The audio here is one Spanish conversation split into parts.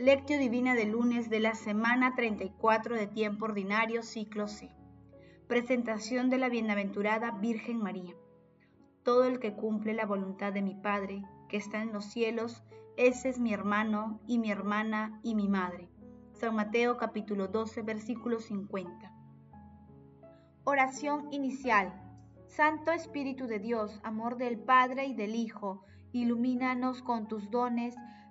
Lectio Divina de lunes de la semana 34 de tiempo ordinario, ciclo C. Presentación de la Bienaventurada Virgen María. Todo el que cumple la voluntad de mi Padre, que está en los cielos, ese es mi hermano y mi hermana y mi madre. San Mateo capítulo 12, versículo 50. Oración inicial. Santo Espíritu de Dios, amor del Padre y del Hijo, ilumínanos con tus dones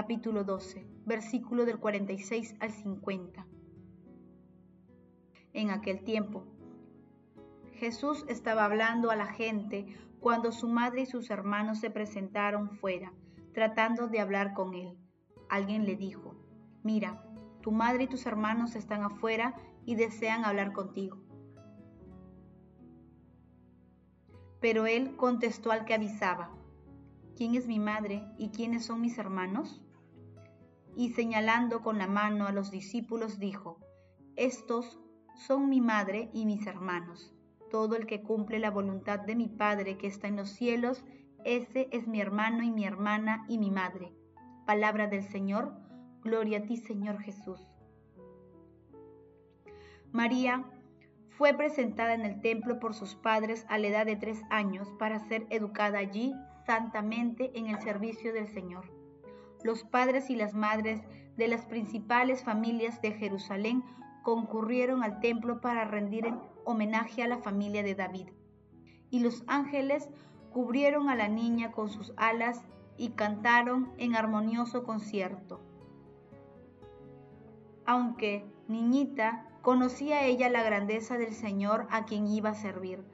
capítulo 12, versículo del 46 al 50. En aquel tiempo, Jesús estaba hablando a la gente cuando su madre y sus hermanos se presentaron fuera, tratando de hablar con él. Alguien le dijo, mira, tu madre y tus hermanos están afuera y desean hablar contigo. Pero él contestó al que avisaba, ¿quién es mi madre y quiénes son mis hermanos? Y señalando con la mano a los discípulos dijo, Estos son mi madre y mis hermanos. Todo el que cumple la voluntad de mi Padre que está en los cielos, ese es mi hermano y mi hermana y mi madre. Palabra del Señor, gloria a ti Señor Jesús. María fue presentada en el templo por sus padres a la edad de tres años para ser educada allí santamente en el servicio del Señor. Los padres y las madres de las principales familias de Jerusalén concurrieron al templo para rendir homenaje a la familia de David. Y los ángeles cubrieron a la niña con sus alas y cantaron en armonioso concierto. Aunque niñita Conocía ella la grandeza del Señor a quien iba a servir.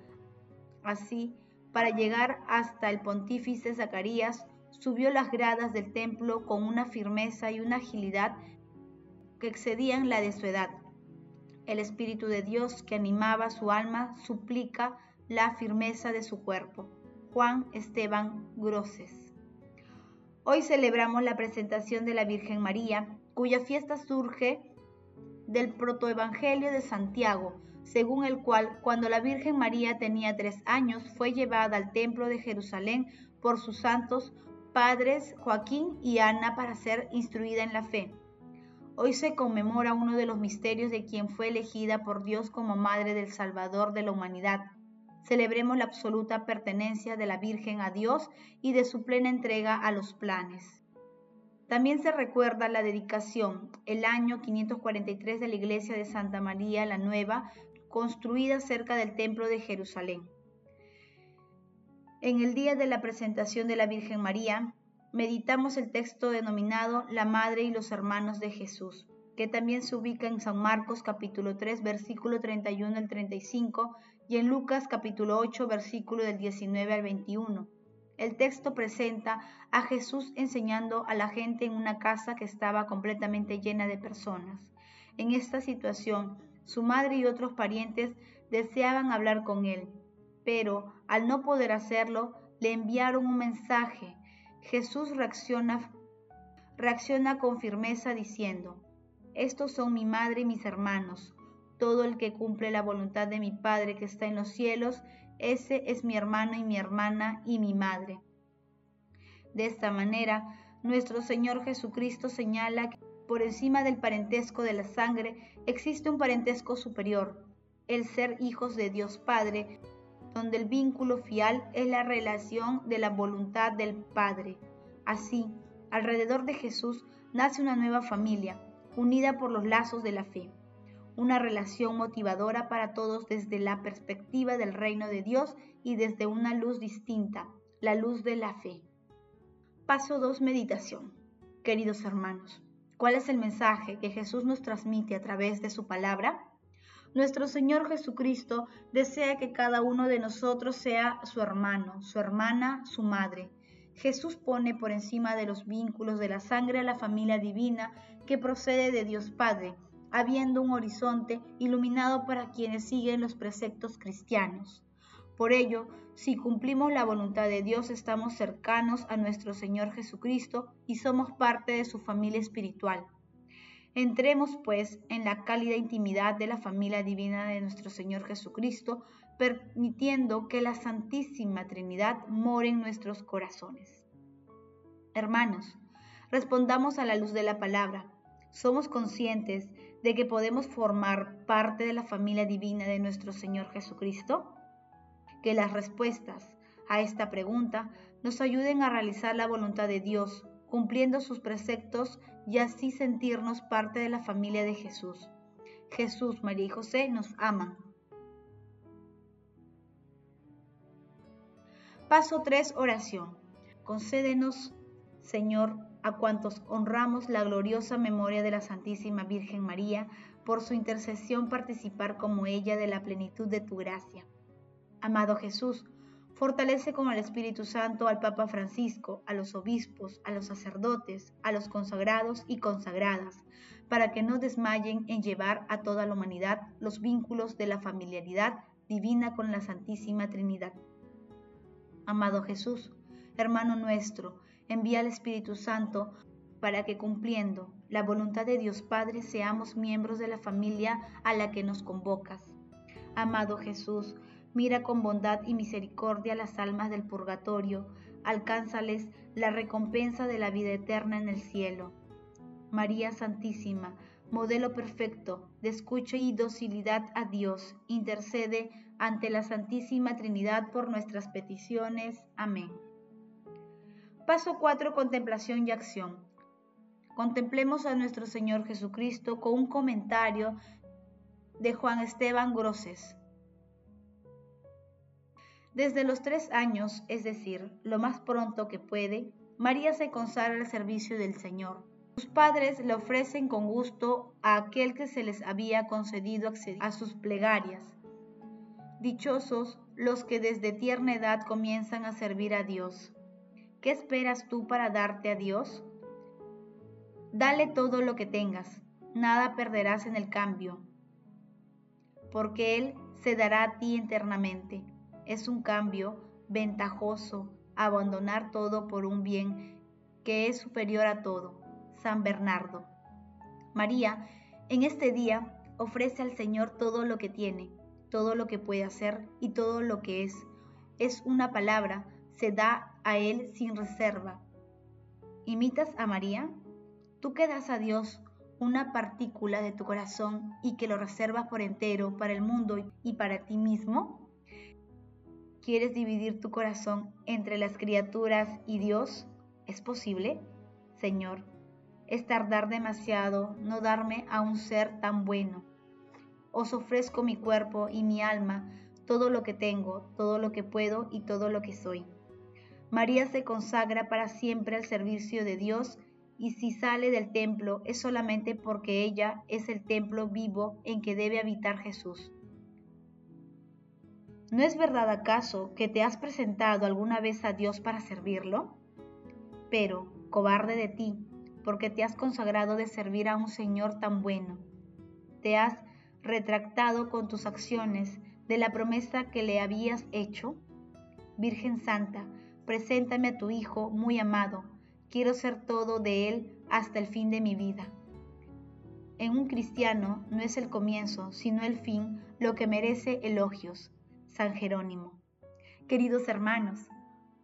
Así, para llegar hasta el pontífice Zacarías, subió las gradas del templo con una firmeza y una agilidad que excedían la de su edad. El Espíritu de Dios que animaba su alma suplica la firmeza de su cuerpo. Juan Esteban Groses. Hoy celebramos la presentación de la Virgen María, cuya fiesta surge del protoevangelio de Santiago, según el cual cuando la Virgen María tenía tres años fue llevada al templo de Jerusalén por sus santos padres Joaquín y Ana para ser instruida en la fe. Hoy se conmemora uno de los misterios de quien fue elegida por Dios como Madre del Salvador de la humanidad. Celebremos la absoluta pertenencia de la Virgen a Dios y de su plena entrega a los planes. También se recuerda la dedicación, el año 543 de la iglesia de Santa María la Nueva, construida cerca del Templo de Jerusalén. En el día de la presentación de la Virgen María, meditamos el texto denominado La Madre y los Hermanos de Jesús, que también se ubica en San Marcos capítulo 3, versículo 31 al 35 y en Lucas capítulo 8, versículo del 19 al 21. El texto presenta a Jesús enseñando a la gente en una casa que estaba completamente llena de personas. En esta situación, su madre y otros parientes deseaban hablar con él, pero al no poder hacerlo, le enviaron un mensaje. Jesús reacciona, con firmeza diciendo, Estos son mi madre y mis hermanos. Todo el que cumple la voluntad de mi Padre que está en los cielos, ese es mi hermano y mi hermana y mi madre. De esta manera, nuestro Señor Jesucristo señala que por encima del parentesco de la sangre existe un parentesco superior, el ser hijos de Dios Padre, donde el vínculo fiel es la relación de la voluntad del Padre. Así, alrededor de Jesús nace una nueva familia, unida por los lazos de la fe una relación motivadora para todos desde la perspectiva del reino de Dios y desde una luz distinta, la luz de la fe. Paso 2. Meditación. Queridos hermanos, ¿cuál es el mensaje que Jesús nos transmite a través de su palabra? Nuestro Señor Jesucristo desea que cada uno de nosotros sea su hermano, su hermana, su madre, Jesús pone por encima de los vínculos de la sangre a la familia divina que procede de Dios Padre, habiendo un horizonte iluminado para quienes siguen los preceptos cristianos. Por ello, si cumplimos la voluntad de Dios, estamos cercanos a nuestro Señor Jesucristo y somos parte de su familia espiritual. Entremos, pues, en la cálida intimidad de la familia divina de nuestro Señor Jesucristo, permitiendo que la Santísima Trinidad more en nuestros corazones. Hermanos, respondamos a la luz de la palabra. Somos conscientes de que podemos formar parte de la familia divina de nuestro Señor Jesucristo? que las respuestas a esta pregunta nos ayuden a realizar la voluntad de Dios, cumpliendo sus preceptos y así sentirnos parte de la familia de Jesús. Jesús, María y José nos aman. Paso 3. Oración. Concédenos, Señor, a cuantos honramos la gloriosa memoria de la Santísima Virgen María, por su intercesión participar como ella de la plenitud de tu gracia Amado Jesús, fortalece con el Espíritu Santo al Papa Francisco, a los obispos, a los sacerdotes, a los consagrados y consagradas, para que no desmayen en llevar a toda la humanidad los vínculos de la familiaridad divina con la Santísima Trinidad. Amado Jesús, hermano nuestro, envía al Espíritu Santo para que cumpliendo la voluntad de Dios Padre seamos miembros de la familia a la que nos convocas. Amado Jesús, Mira con bondad y misericordia las almas del purgatorio, alcánzales la recompensa de la vida eterna en el cielo. María Santísima, modelo perfecto de escucha y docilidad a Dios, intercede ante la Santísima Trinidad por nuestras peticiones. Amén. Paso 4. Contemplación y acción. Contemplemos a nuestro Señor Jesucristo con un comentario de Juan Esteban Groses. Desde los tres años, es decir, lo más pronto que puede, María se consagra al servicio del Señor. Sus padres le ofrecen con gusto a aquel que se les había concedido acceder a sus plegarias. Dichosos los que desde tierna edad comienzan a servir a Dios. ¿Qué esperas tú para darte a Dios? Dale todo lo que tengas, nada perderás en el cambio, porque Él se dará a ti eternamente. Es un cambio ventajoso abandonar todo por un bien que es superior a todo. San Bernardo. María, en este día, ofrece al Señor todo lo que tiene, todo lo que puede hacer y todo lo que es. Es una palabra, se da a Él sin reserva. ¿Imitas a María? Tú que das a Dios una partícula de tu corazón y que lo reservas por entero para el mundo y para ti mismo? ¿Quieres dividir tu corazón entre las criaturas y Dios? ¿Es posible? Señor, es tardar demasiado no darme a un ser tan bueno. Os ofrezco mi cuerpo y mi alma, todo lo que tengo, todo lo que puedo y todo lo que soy. María se consagra para siempre al servicio de Dios y si sale del templo es solamente porque ella es el templo vivo en que debe habitar Jesús. ¿No es verdad acaso que te has presentado alguna vez a Dios para servirlo? Pero, cobarde de ti, porque te has consagrado de servir a un Señor tan bueno. Te has retractado con tus acciones de la promesa que le habías hecho. Virgen Santa, preséntame a tu Hijo muy amado. Quiero ser todo de Él hasta el fin de mi vida. En un cristiano no es el comienzo, sino el fin, lo que merece elogios. San Jerónimo. Queridos hermanos,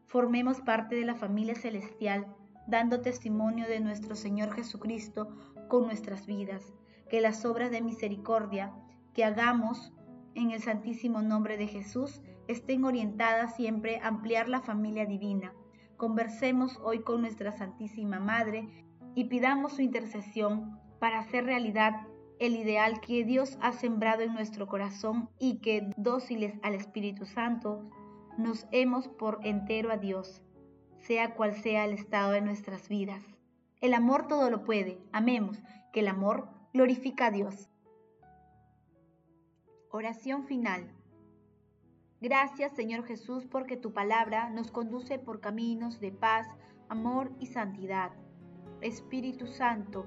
formemos parte de la familia celestial, dando testimonio de nuestro Señor Jesucristo con nuestras vidas, que las obras de misericordia que hagamos en el santísimo nombre de Jesús estén orientadas siempre a ampliar la familia divina. Conversemos hoy con nuestra Santísima Madre y pidamos su intercesión para hacer realidad el ideal que Dios ha sembrado en nuestro corazón y que, dóciles al Espíritu Santo, nos hemos por entero a Dios, sea cual sea el estado de nuestras vidas. El amor todo lo puede, amemos, que el amor glorifica a Dios. Oración final. Gracias Señor Jesús porque tu palabra nos conduce por caminos de paz, amor y santidad. Espíritu Santo,